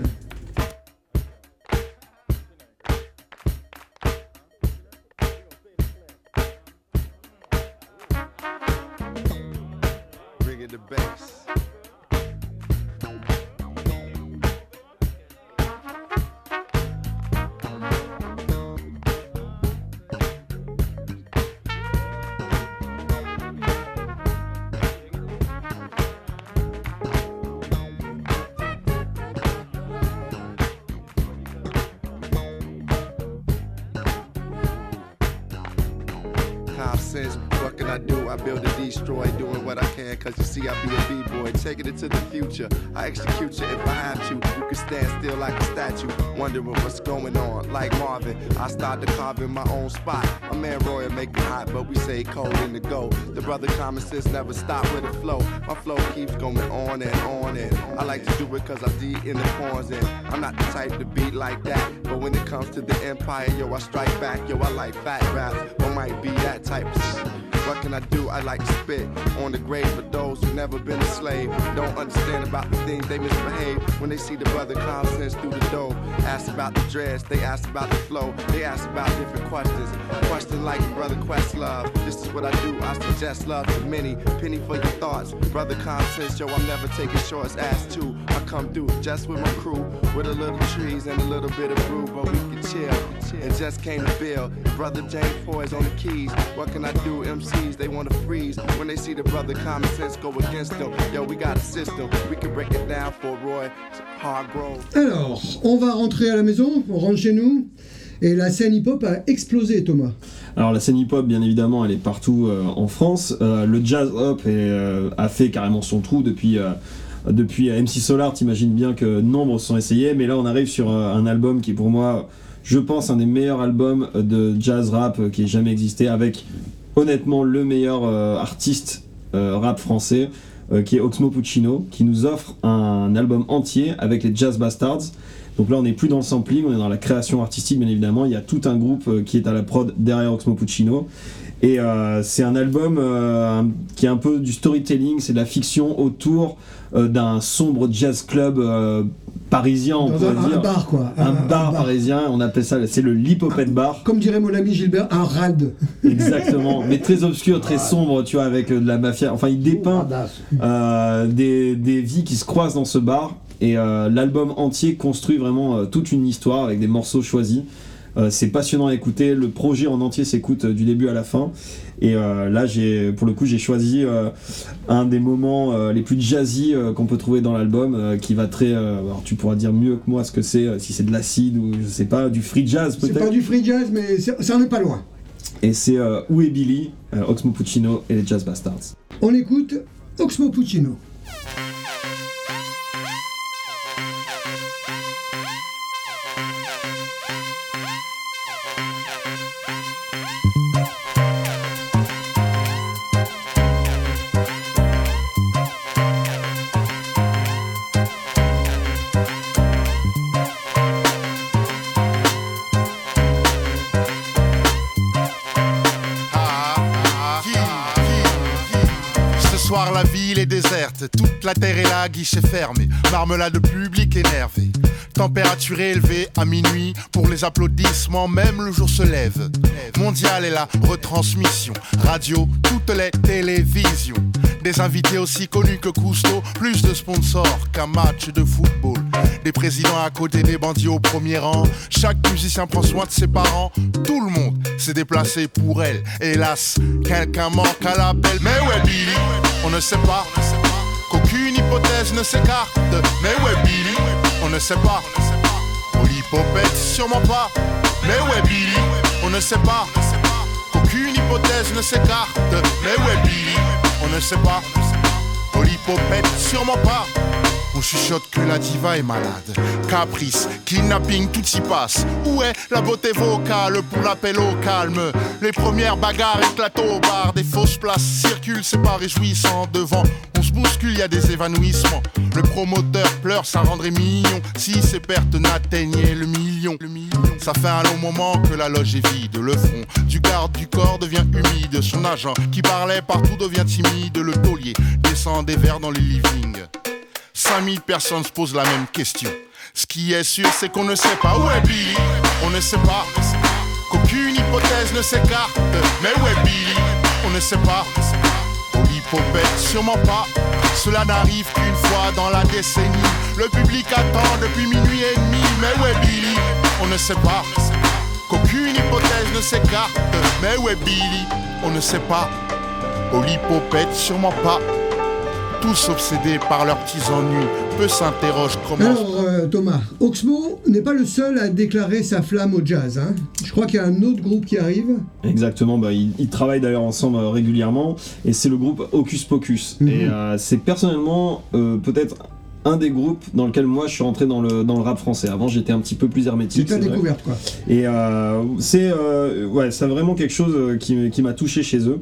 What I can, cause you see I be a B-boy, taking it to the future. I execute you if I have to. You can stand still like a statue, wondering what's going on. Like Marvin, I start to carve in my own spot. My man Roy make me hot, but we say cold in the go. The brother common sense never stop with the flow. My flow keeps going on and on and I like to do it cause I'm deep in the corns and I'm not the type to beat like that. But when it comes to the empire, yo, I strike back. Yo, I like fat raps, or might be that type of What can I do? I like to spit on the grave of those who never been a slave. Don't understand about the things they misbehave when they see the brother clown sense through the door. Ask about the dress, they ask about the flow, they ask about different questions. Question like brother Questlove. This is what I do. I suggest love to many. Penny for your thoughts, brother Consense. Yo, I'm never taking shorts. Ass too. I come through just with my crew, with a little trees and a little bit of brew, but we can chill. And just came to Bill. Brother James Foy's on the keys. What can I do? MCs, they wanna freeze when they see the brother common sense go against them. Yo, we got a system. We can break it down for Roy Hargrove. Alors, on va rentrer à la maison, on rentre chez nous, et la scène hip-hop a explosé, Thomas. Alors la scène hip-hop, bien évidemment, elle est partout euh, en France. Euh, le jazz hop est, euh, a fait carrément son trou depuis, euh, depuis MC Solar. T'imagines bien que nombre sont essayés, mais là on arrive sur euh, un album qui est pour moi, je pense, un des meilleurs albums de jazz rap qui ait jamais existé, avec honnêtement le meilleur euh, artiste euh, rap français, euh, qui est Oxmo Puccino, qui nous offre un album entier avec les Jazz Bastards. Donc là, on n'est plus dans le sampling, on est dans la création artistique, bien évidemment. Il y a tout un groupe qui est à la prod derrière Oxmo Puccino. Et c'est un album qui est un peu du storytelling, c'est de la fiction autour d'un sombre jazz club parisien, on Dans pourrait un, un dire. bar, quoi. Un, bar parisien, on appelle ça, c'est le Lipopette Bar. Comme dirait mon ami Gilbert, un rad. Exactement, mais très obscur, très sombre, tu vois, avec euh, de la mafia. Enfin, il dépeint euh, des, des vies qui se croisent dans ce bar. Et euh, l'album entier construit vraiment euh, toute une histoire avec des morceaux choisis. Euh, c'est passionnant à écouter. Le projet en entier s'écoute euh, du début à la fin. Et euh, là, j'ai, pour le coup, j'ai choisi un des moments les plus jazzy qu'on peut trouver dans l'album, qui va très. alors, tu pourras dire mieux que moi ce que c'est, si c'est de l'acide ou je sais pas, du free jazz C'est peut-être. pas du free jazz, mais c'est- ça en est pas loin. Et c'est Où est Billy, Oxmo Puccino et les Jazz Bastards. On écoute Oxmo Puccino. Toute la terre est là, guichet fermé, marmelade public énervé. Température élevée à minuit pour les applaudissements, même le jour se lève. Mondial est la retransmission, radio, toutes les télévisions. Des invités aussi connus que Cousteau, plus de sponsors qu'un match de football. Des présidents à côté des bandits au premier rang. Chaque musicien prend soin de ses parents. Tout le monde s'est déplacé pour elle. Hélas, quelqu'un manque à l'appel. Mais ouais, Billy, on ne sait pas. Qu'aucune hypothèse ne s'écarte. Mais ouais, Billy, on ne sait pas. Polypopette, sûrement pas. Mais ouais, Billy, on ne sait pas. Qu'aucune hypothèse ne s'écarte. Mais ouais, Billy, on ne sait pas. Polypopette, sûrement pas. On chuchote que la diva est malade. Caprice, kidnapping, tout s'y passe. Où est la beauté vocale pour l'appel au calme? Les premières bagarres éclatent au bar. Des fausses places circulent, c'est pas réjouissant. Devant, on se bouscule, y a des évanouissements. Le promoteur pleure, ça rendrait mignon. Si ses pertes n'atteignaient le million. Le million. Ça fait un long moment que la loge est vide. Le front du garde du corps devient humide. Son agent qui parlait partout devient timide. Le taulier descend des verres dans les livings. 5000 personnes se posent la même question. Ce qui est sûr, c'est qu'on ne sait pas où est Billy. On ne sait pas. Qu'aucune hypothèse ne s'écarte. Mais où est Billy? On ne sait pas. Polypopette, sûrement pas. Cela n'arrive qu'une fois dans la décennie. Le public attend depuis minuit et demi. Mais où est Billy? On ne sait pas. Qu'aucune hypothèse ne s'écarte. Mais où est Billy? On ne sait pas. Polypopette, sûrement pas. Tous obsédés par leurs petits ennuis, peu s'interrogent comment. Alors, euh, Thomas, Oxmo n'est pas le seul à déclarer sa flamme au jazz. hein. Je crois qu'il y a un autre groupe qui arrive. Exactement, bah, ils, ils travaillent d'ailleurs ensemble euh, régulièrement et c'est le groupe Hocus Pocus. Mhm. Et euh, c'est personnellement euh, peut-être un des groupes dans lequel moi je suis rentré dans le, dans le rap français. Avant j'étais un petit peu plus hermétique. ta c'est vrai. découverte, quoi. Et euh, c'est euh, ouais, c'est vraiment quelque chose euh, qui, qui m'a touché chez eux.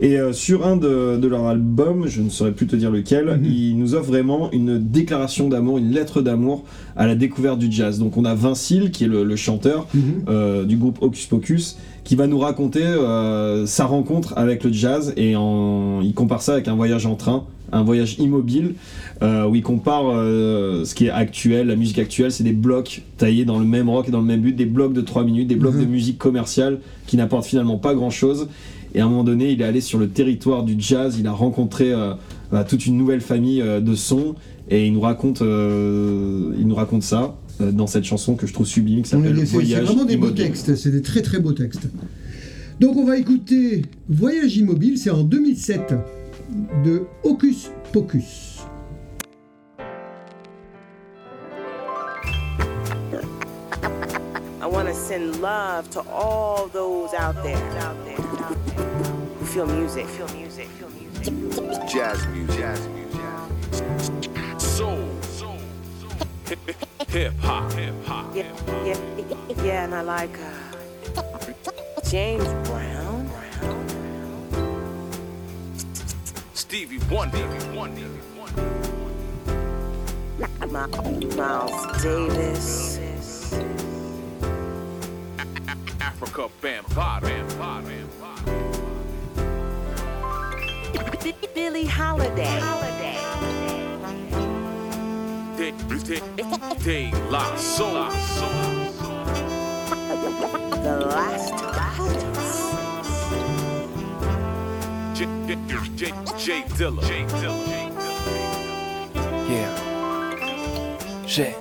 Et euh, sur un de, de leurs albums, je ne saurais plus te dire lequel, ils nous offrent vraiment une déclaration d'amour, une lettre d'amour à la découverte du jazz. Donc on a Vincile, qui est le, le chanteur euh, du groupe Hocus Pocus, qui va nous raconter euh, sa rencontre avec le jazz et en, il compare ça avec un voyage en train, un voyage immobile, euh, où il compare euh, ce qui est actuel, la musique actuelle, c'est des blocs taillés dans le même rock et dans le même but, des blocs de 3 minutes, des blocs Mhm. de musique commerciale qui n'apportent finalement pas grand chose. Et à un moment donné, il est allé sur le territoire du jazz, il a rencontré euh, bah, toute une nouvelle famille de sons et il nous raconte, il nous raconte ça dans cette chanson que je trouve sublime qui s'appelle C'est c'est Voyage vraiment des beaux textes, c'est des très très beaux textes. Donc on va écouter Voyage immobile, c'est en 2007 de Hocus Pocus. To send love to all those out there, out there, out there who feel music, feel music, feel music. Jazz music. Jazz music. Soul. Hip hop. Hip hop. Yeah, yeah, yeah, and I like uh, James Brown. Stevie Wonder. Mi- Miles Davis. Africa Bambaataa. Bambaataa. B- Billie Holiday. De, La Soul. The Last J, J, J, J Dilla. J Dilla. Yeah. J'ai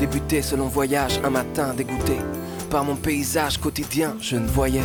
débuté ce long voyage un matin dégoûté par mon paysage quotidien. Je ne voyais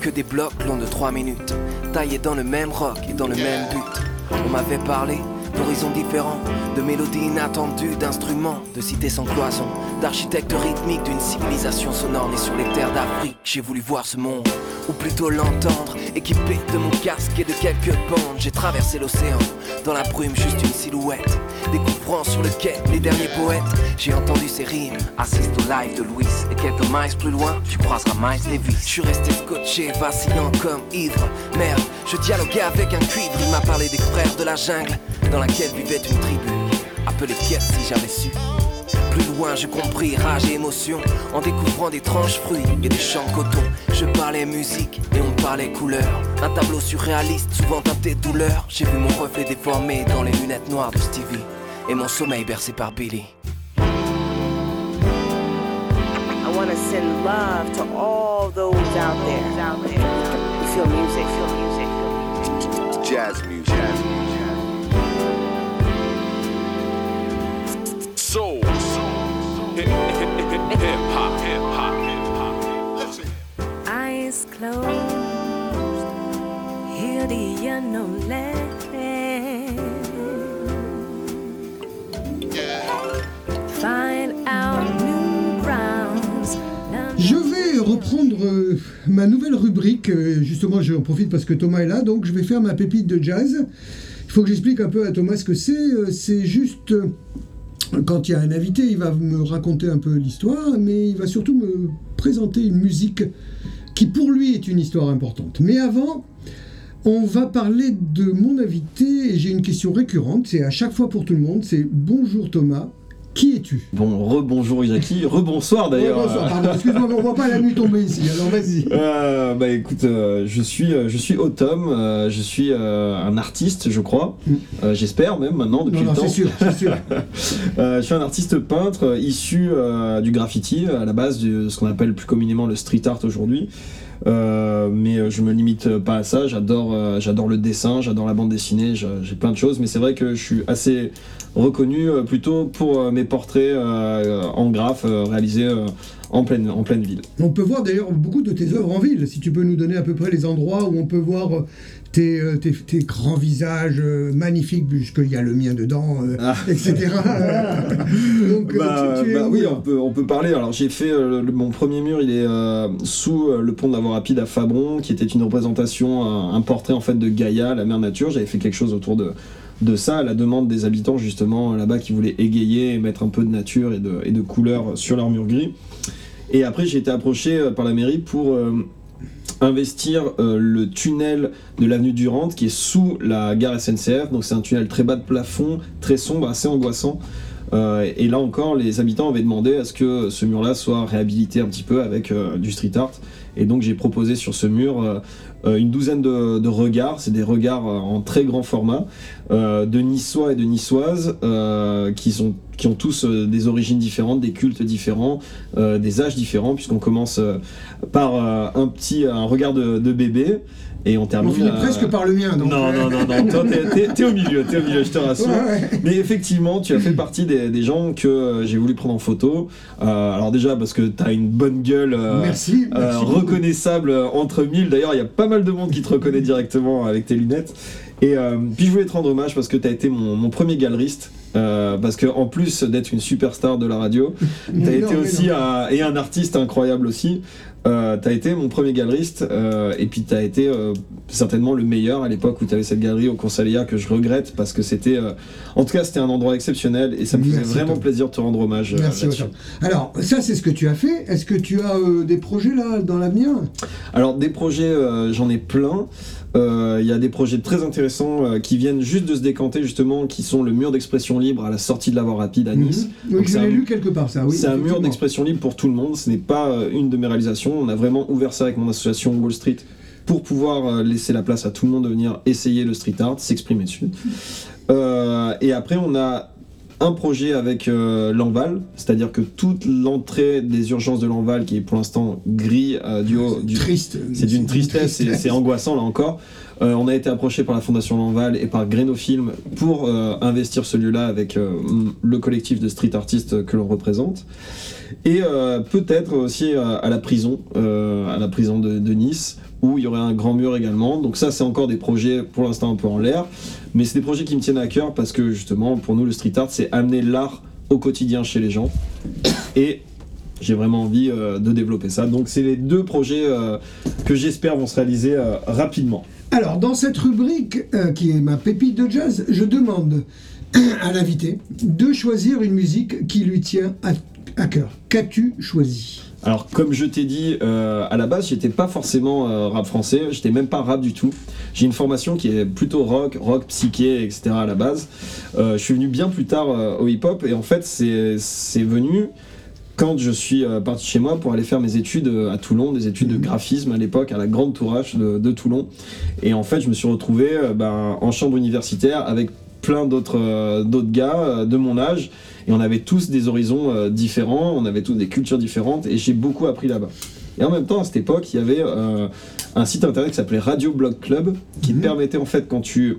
que des blocs longs de 3 minutes, taillés dans le même rock et dans le même but. On m'avait parlé d'horizons différents, de mélodies inattendues, d'instruments, de cités sans cloison, d'architectes rythmiques d'une civilisation sonore née sur les terres d'Afrique. J'ai voulu voir ce monde, ou plutôt l'entendre, équipé de mon casque et de quelques bandes. J'ai traversé l'océan, dans la brume, juste une silhouette. Découvrant sur le quai les derniers poètes, j'ai entendu ces rimes. Assiste au live de Louis, et quelques miles plus loin, tu croiseras Miles Davis. Je suis resté scotché, vacillant comme ivre. Merde, je dialoguais avec un cuivre, il m'a parlé des frères de la jungle, dans laquelle vivait une tribu. Appelée Pierre si j'avais su. Plus loin, je compris rage et émotion en découvrant des tranches fruits et des champs de coton. Je parlais musique et on parlait couleur. Un tableau surréaliste, souvent teinté de douleur. J'ai vu mon reflet déformé dans les lunettes noires de Stevie et mon sommeil bercé par Billy. I want to send love to all those out there, out there who feel music, feel music, feel music. Jazz music. Jazz music. Soul. Je vais reprendre euh, ma nouvelle rubrique. euh, justement, j'en profite parce que Thomas est là, donc je vais faire ma pépite de jazz. Il faut que j'explique un peu à Thomas ce que c'est. Euh, C'est juste. Quand il y a un invité, il va me raconter un peu l'histoire, mais il va surtout me présenter une musique qui pour lui est une histoire importante. Mais avant, on va parler de mon invité et j'ai une question récurrente, c'est à chaque fois pour tout le monde, c'est bonjour Thomas, qui es-tu? Bon, rebonjour Jackie, rebonsoir d'ailleurs. Bonsoir, pardon, excuse-moi, mais on voit pas la nuit tomber ici, alors vas-y. Euh, bah écoute, euh, je suis, euh, je suis Autumn, euh, je suis un artiste, je crois. Euh, J'espère même maintenant depuis Mm. Non, le temps. c'est sûr, c'est sûr. Je suis un artiste peintre issu du graffiti, à la base de ce qu'on appelle plus communément le street art aujourd'hui. Euh, mais euh, je me limite pas à ça. J'adore, euh, j'adore le dessin, j'adore la bande dessinée, j'ai plein de choses. Mais c'est vrai que je suis assez reconnu euh, plutôt pour euh, mes portraits euh, en graphe euh, réalisés euh, en pleine, en pleine ville. On peut voir d'ailleurs beaucoup de tes œuvres en ville, si tu peux nous donner à peu près les endroits où on peut voir euh, tes, euh, tes, tes grands visages euh, magnifiques, puisqu'il y a le mien dedans, euh, etc. Donc Bah, tu, tu es bah oui, on peut, on peut parler. Alors j'ai fait euh, le- mon premier mur, il est euh, sous euh, le pont de la voie rapide à Fabron, qui était une représentation, un, un portrait en fait de Gaïa, la mère nature. J'avais fait quelque chose autour de, de ça à la demande des habitants justement là-bas qui voulaient égayer et mettre un peu de nature et de, et de couleur sur leur mur gris. Et après j'ai été approché euh, par la mairie pour euh, investir euh, le tunnel de l'avenue Durande qui est sous la gare SNCF. Donc c'est un tunnel très bas de plafond, très sombre, assez angoissant. Et là encore, les habitants avaient demandé à ce que ce mur-là soit réhabilité un petit peu avec du street art. Et donc j'ai proposé sur ce mur une douzaine de, regards. C'est des regards euh, en très grand format euh, de Niçois et de Niçoises euh, qui, sont, qui ont tous euh, des origines différentes, des cultes différents, euh, des âges différents, puisqu'on commence euh, par euh, un petit un regard de bébé. Et on termine. On finit euh, presque par le mien. Donc non, non, non, non, toi t'es- au milieu, t'es au milieu, je te rassure. Ouais, ouais. Mais effectivement, tu as fait partie des, des gens que euh, j'ai voulu prendre en photo. Euh, alors déjà parce que t'as une bonne gueule euh, Merci, merci beaucoup. reconnaissable entre mille. D'ailleurs, il y a pas mal de monde qui te reconnaît directement avec tes lunettes. Et puis je voulais te rendre hommage parce que tu as été mon, mon premier galeriste. euh, parce que en plus d'être une superstar de la radio, tu as Mais non, été aussi un, et un artiste incroyable aussi. Euh, t'as été mon premier galeriste euh, et puis t'as été euh, certainement le meilleur à l'époque où t'avais cette galerie au Consalia que je regrette parce que c'était euh, en tout cas c'était un endroit exceptionnel et ça me faisait Merci, vraiment plaisir de te rendre hommage Merci. Alors, ça, c'est ce que tu as fait. Est-ce que tu as euh, des projets là dans l'avenir? Alors des projets, euh, j'en ai plein. Euh, Il y a des projets très intéressants euh, qui viennent juste de se décanter justement, qui sont le mur d'expression libre à la sortie de la voie rapide à Nice. Mhm. Oui, je c'est l'ai un- lu quelque part, ça. Oui, c'est un mur d'expression libre pour tout le monde. Ce n'est pas euh, une de mes réalisations. On a vraiment ouvert ça avec mon association Wall Street pour pouvoir laisser la place à tout le monde de venir essayer le street art, s'exprimer dessus. Euh, et après, on a un projet avec euh, c'est-à-dire que toute l'entrée des urgences de l'Enval, qui est pour l'instant gris euh, du haut, du, Triste. c'est d'une tristesse, c'est- tristesse. c'est angoissant là encore. Euh, on a été approché par la Fondation Lanval et par Greno Film pour euh, investir ce lieu-là avec euh, le collectif de street artistes que l'on représente. Et peut-être aussi à la prison, à la prison de, de Nice, où il y aurait un grand mur également. Donc ça, c'est encore des projets pour l'instant un peu en l'air, mais c'est des projets qui me tiennent à cœur parce que justement, pour nous, le street art, c'est amener l'art au quotidien chez les gens. Et j'ai vraiment envie euh, de développer ça. Donc c'est les deux projets euh, que j'espère vont se réaliser euh, rapidement. Alors, dans cette rubrique qui est ma pépite de jazz, je demande à l'invité de choisir une musique qui lui tient à cœur. Qu'as-tu choisi? Alors comme je t'ai dit, euh, à la base j'étais pas forcément euh, rap français, j'étais même pas rap du tout. J'ai une formation qui est plutôt rock, rock psyché, etc. à la base. Euh, je suis venu bien plus tard euh, au hip-hop et en fait c'est c'est venu quand je suis euh, parti chez moi pour aller faire mes études euh, à Toulon, des études de graphisme à l'époque à la Grande Tourache de, de Toulon. Et en fait, je me suis retrouvé ben, en chambre universitaire avec plein d'autres d'autres gars de mon âge. Et on avait tous des horizons euh, différents, on avait tous des cultures différentes, et j'ai beaucoup appris là-bas. Et en même temps, à cette époque, il y avait euh, un site internet qui s'appelait Radio Blog Club, qui te permettait en fait, quand tu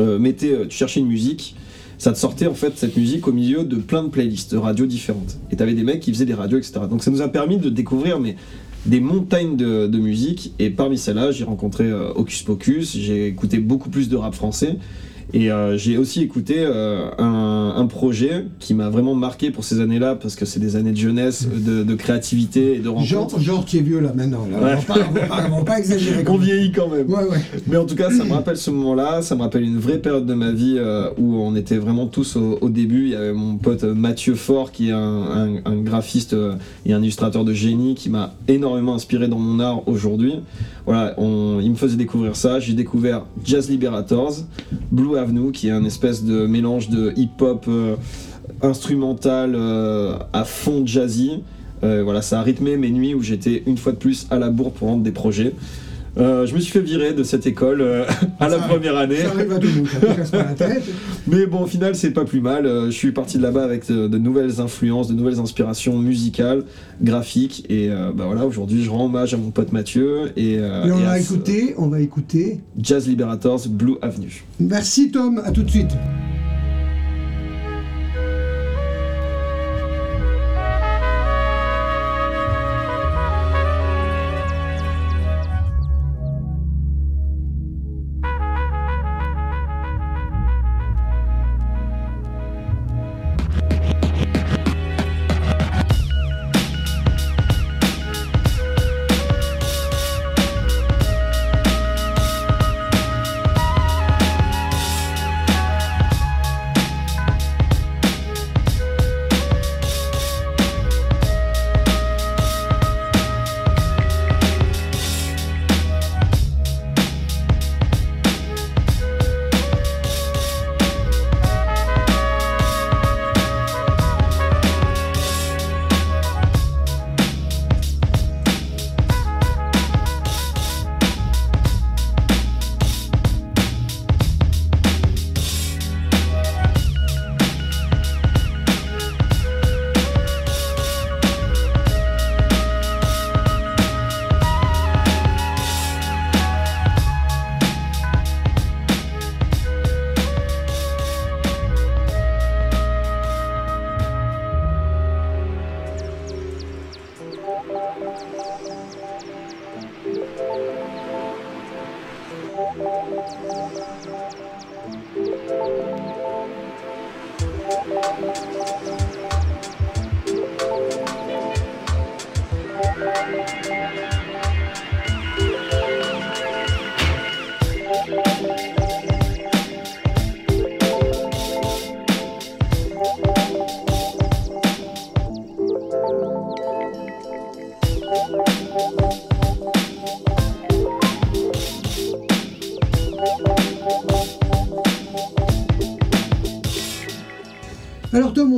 euh, mettais, tu cherchais une musique, ça te sortait en fait cette musique au milieu de plein de playlists de radios différentes. Et t'avais des mecs qui faisaient des radios, etc. Donc ça nous a permis de découvrir mais, des montagnes de, de musique. Et parmi celles-là, j'ai rencontré euh, Hocus Pocus, j'ai écouté beaucoup plus de rap français. Et euh, j'ai aussi écouté euh, un, un projet qui m'a vraiment marqué pour ces années-là, parce que c'est des années de jeunesse, de, de créativité et de rencontre. Genre, genre, tu es vieux là maintenant. Là. Ouais. On, va pas, on va pas- exagérer. On vieillit quand même. Ouais, ouais. Mais en tout cas, ça me rappelle ce moment-là, ça me rappelle une vraie période de ma vie euh, où on était vraiment tous au, au début. Il y avait mon pote Mathieu Faure, qui est un, un- un graphiste et un illustrateur de génie, qui m'a énormément inspiré dans mon art aujourd'hui. Voilà, on- il me faisait découvrir ça. J'ai découvert Jazz Liberators, Blue Avenue, qui est un espèce de mélange de hip-hop euh, instrumental euh, à fond jazzy. Euh, voilà, ça a rythmé mes nuits où j'étais une fois de plus à la bourre pour rendre des projets. Euh, je me suis fait virer de cette école euh, à la première année. Ça arrive à tout le monde, ça te casse pas la tête. Mais bon, au final, c'est pas plus mal. Euh, je suis parti de là-bas avec de, de nouvelles influences, de nouvelles inspirations musicales, graphiques. Et euh, bah voilà, aujourd'hui, je rends hommage à mon pote Mathieu. Et, Et on et va écouter, on va écouter. Jazz Liberators, Blue Avenue. Merci Tom, à tout de suite.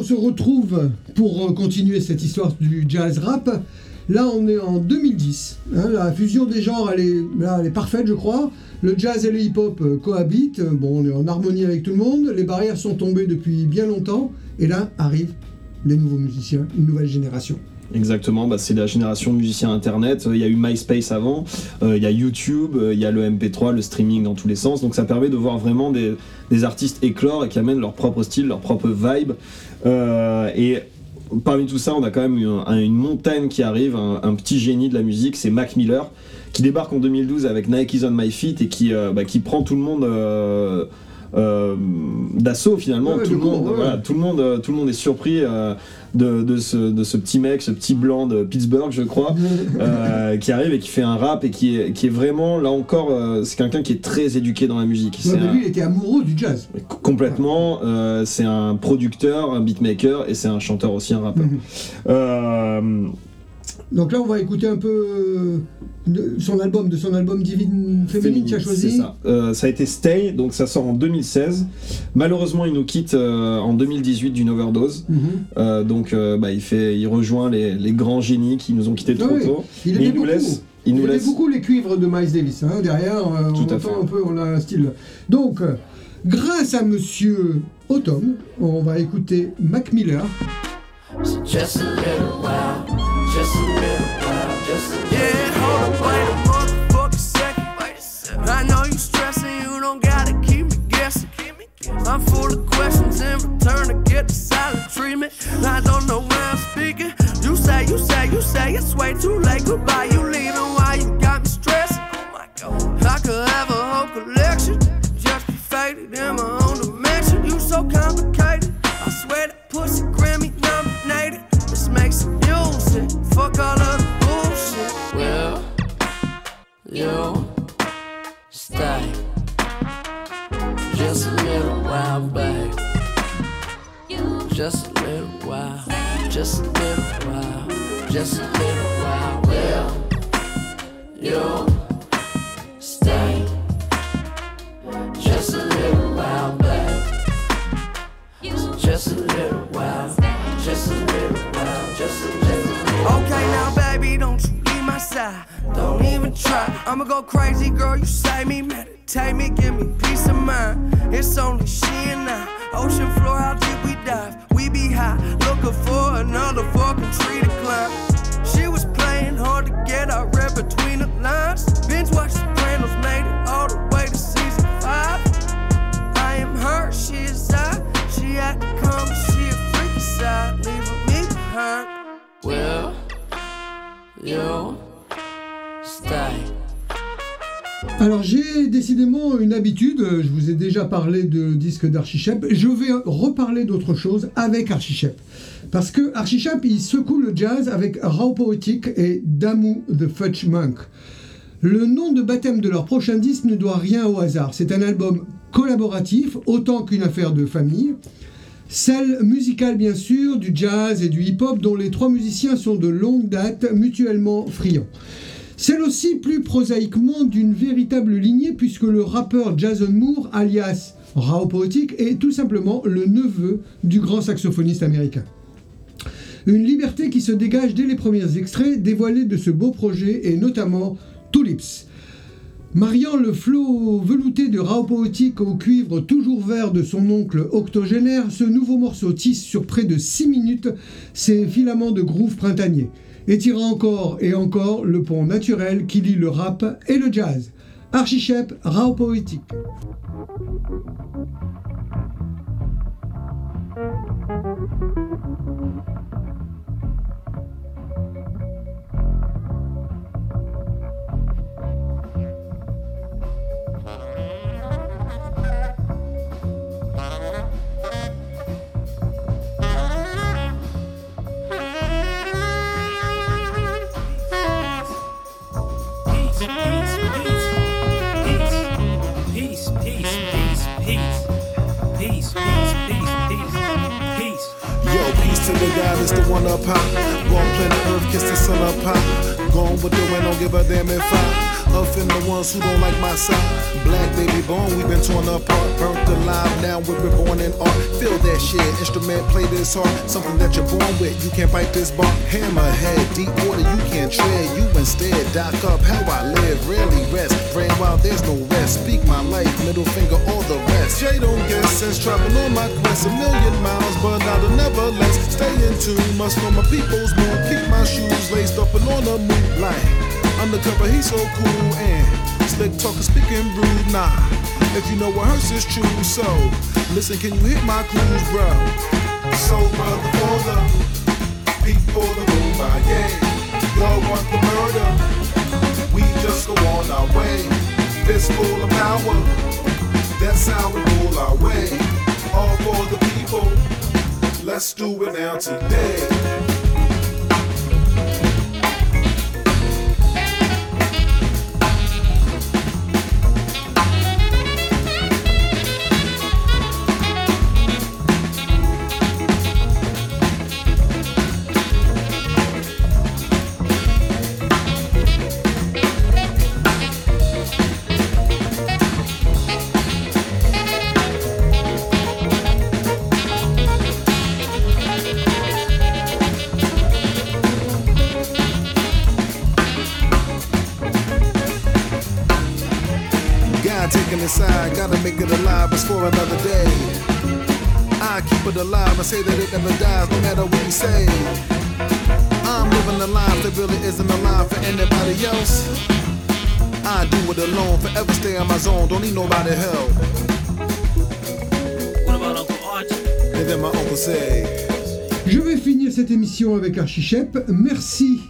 On se retrouve pour euh, continuer cette histoire du jazz rap. Là, on est en 2010. hein, la fusion des genres, elle est, là, elle est parfaite, je crois. Le jazz et le hip-hop euh, cohabitent. Bon, on est en harmonie avec tout le monde. Les barrières sont tombées depuis bien longtemps. Et là arrivent les nouveaux musiciens, une nouvelle génération. Exactement, bah, c'est la génération musiciens internet. Il y a eu MySpace avant, euh, il y a YouTube, euh, il y a le MP3, le streaming dans tous les sens. Donc ça permet de voir vraiment des, artistes éclore et qui amènent leur propre style, leur propre vibe. Euh, et parmi tout ça, on a quand même une, un- une montagne qui arrive, un, petit génie de la musique, c'est Mac Miller, qui débarque en 2012 avec Nike's on My Feet et qui, euh, bah, qui prend tout le monde. Euh, d'assaut finalement Ouais, tout, le monde, court, ouais. voilà, tout le monde euh, tout le monde est surpris euh, de, de ce, de ce petit mec ce petit blanc de Pittsburgh je crois euh, qui arrive et qui fait un rap et qui est, qui est vraiment là encore c'est quelqu'un qui est très éduqué dans la musique Ouais, C'est mais un- lui, il était amoureux du jazz. complètement c'est un producteur un beatmaker et c'est un chanteur aussi un rappeur Mhm. Euh, Donc là, on va écouter un peu euh, de son album, de son album Divine Féminine, qui a choisi. C'est ça. Euh, ça a été Stay, donc ça sort en 2016. Malheureusement, il nous quitte euh, en 2018 d'une overdose. Mhm. Euh, donc, euh, bah, il fait, il rejoint les, les grands génies qui nous ont quittés trop Ah oui. tôt. Il Mais il nous beaucoup. laisse. Il nous aimait laisse. beaucoup les cuivres de Miles Davis. hein. Derrière, euh, on Tout à entend fait. un peu, on a un style. Donc, grâce à Monsieur Autumn, on va écouter Mac Miller. Just a little while, just a little while, just a Yeah, hold up, wait a motherfucking second. Wait a second. I know you stressing, you don't gotta keep me guessing. I'm full of questions in return to get the silent treatment. I don't know where I'm speaking. You say, you say, you say it's way too late. Goodbye, you leaving. Why you got me stressing? Oh my god, I could have a whole collection. Just be faded in my own dimension. You so complicated. I swear that pussy Grammy nominated. This makes some music. Fuck all the bullshit. Will you stay just a little while, babe? Just a little while, just a little while, just a little while. Will you stay just a little while, babe? Just a little baby, don't you leave my side. Don't even try. I'ma go crazy, girl. You save me, meditate me, give me peace of mind. It's only she and I. Ocean floor, how deep we dive? We be high, looking for another fucking tree to climb. She was playing hard to get. I read between the lines. Binge watch Sopranos, made it all the way to season five. I am her, she is I. She had to come, she a freaky side, leaving me behind. Stay? Alors j'ai décidément une habitude, euh, je vous ai déjà parlé de disque d'Archichep, je vais reparler d'autre chose avec Archichep. Parce que Archichep, il secoue le jazz avec Raw Poetic et Damu the Fudge Monk. Le nom de baptême de leur prochain disque ne doit rien au hasard. C'est un album collaboratif, autant qu'une affaire de famille. Celle musicale bien sûr, du jazz et du hip-hop dont les trois musiciens sont de longue date mutuellement friands. Celle aussi plus prosaïquement d'une véritable lignée puisque le rappeur Jason Moore, alias Raw Poetic, est tout simplement le neveu du grand saxophoniste américain. Une liberté qui se dégage dès les premiers extraits dévoilés de ce beau projet et notamment Tulips. Mariant le flot velouté de Raw Poetic au cuivre toujours vert de son oncle octogénaire, ce nouveau morceau tisse sur près de 6 minutes ses filaments de groove printanier, étirant encore et encore le pont naturel qui lie le rap et le jazz. Archichep, Raw Poetic. To the God is the one up high. Go on planet Earth, kiss the sun up high. Gone with the wind, don't give a damn if I. Offend the ones who don't like my side. Black baby born, we've been torn apart. Burnt alive, now we're reborn in art. Feel that shit, instrument play this hard. Something that you're born with, you can't bite this bar. Hammerhead, deep water, you can't tread. You instead dock up how I live, rarely rest. Brain while there's no rest. Speak my life, middle finger, all the rest. Jay don't get since traveling on my quest a million miles, but not a nevertheless. Stay in tune, must know my people's mood. Keep my shoes laced up and on the moonlight. Undercover, he's so cool and slick talker, speaking rude. Nah, if you know what hurts is true, so listen, can you hit my clues, bro? So brother for the people the move by yeah. Y'all want the murder? We just go on our way. Fistful of power, that's how we rule our way. All for the people. Let's do it now today. Forever stay in my zone, don't need nobody help. What about Uncle Archie? And then my uncle say, Je vais finir cette émission avec Archichep. Merci,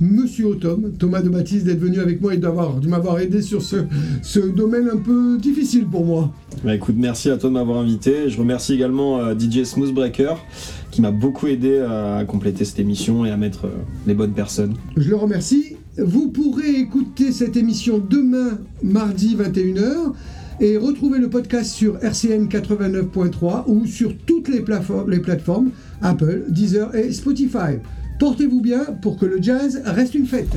Monsieur Automne, Thomas de Baptiste, d'être venu avec moi et d'avoir, de m'avoir aidé sur ce, ce domaine un peu difficile pour moi. Bah écoute, merci à toi de m'avoir invité. Je remercie également euh, DJ Smoothbreaker qui m'a beaucoup aidé euh, à compléter cette émission et à mettre euh, les bonnes personnes. Je le remercie. Vous pourrez écouter cette émission demain, mardi 21h, et retrouver le podcast sur RCN 89.3 ou sur toutes les, plafo- les plateformes Apple, Deezer et Spotify. Portez-vous bien pour que le jazz reste une fête.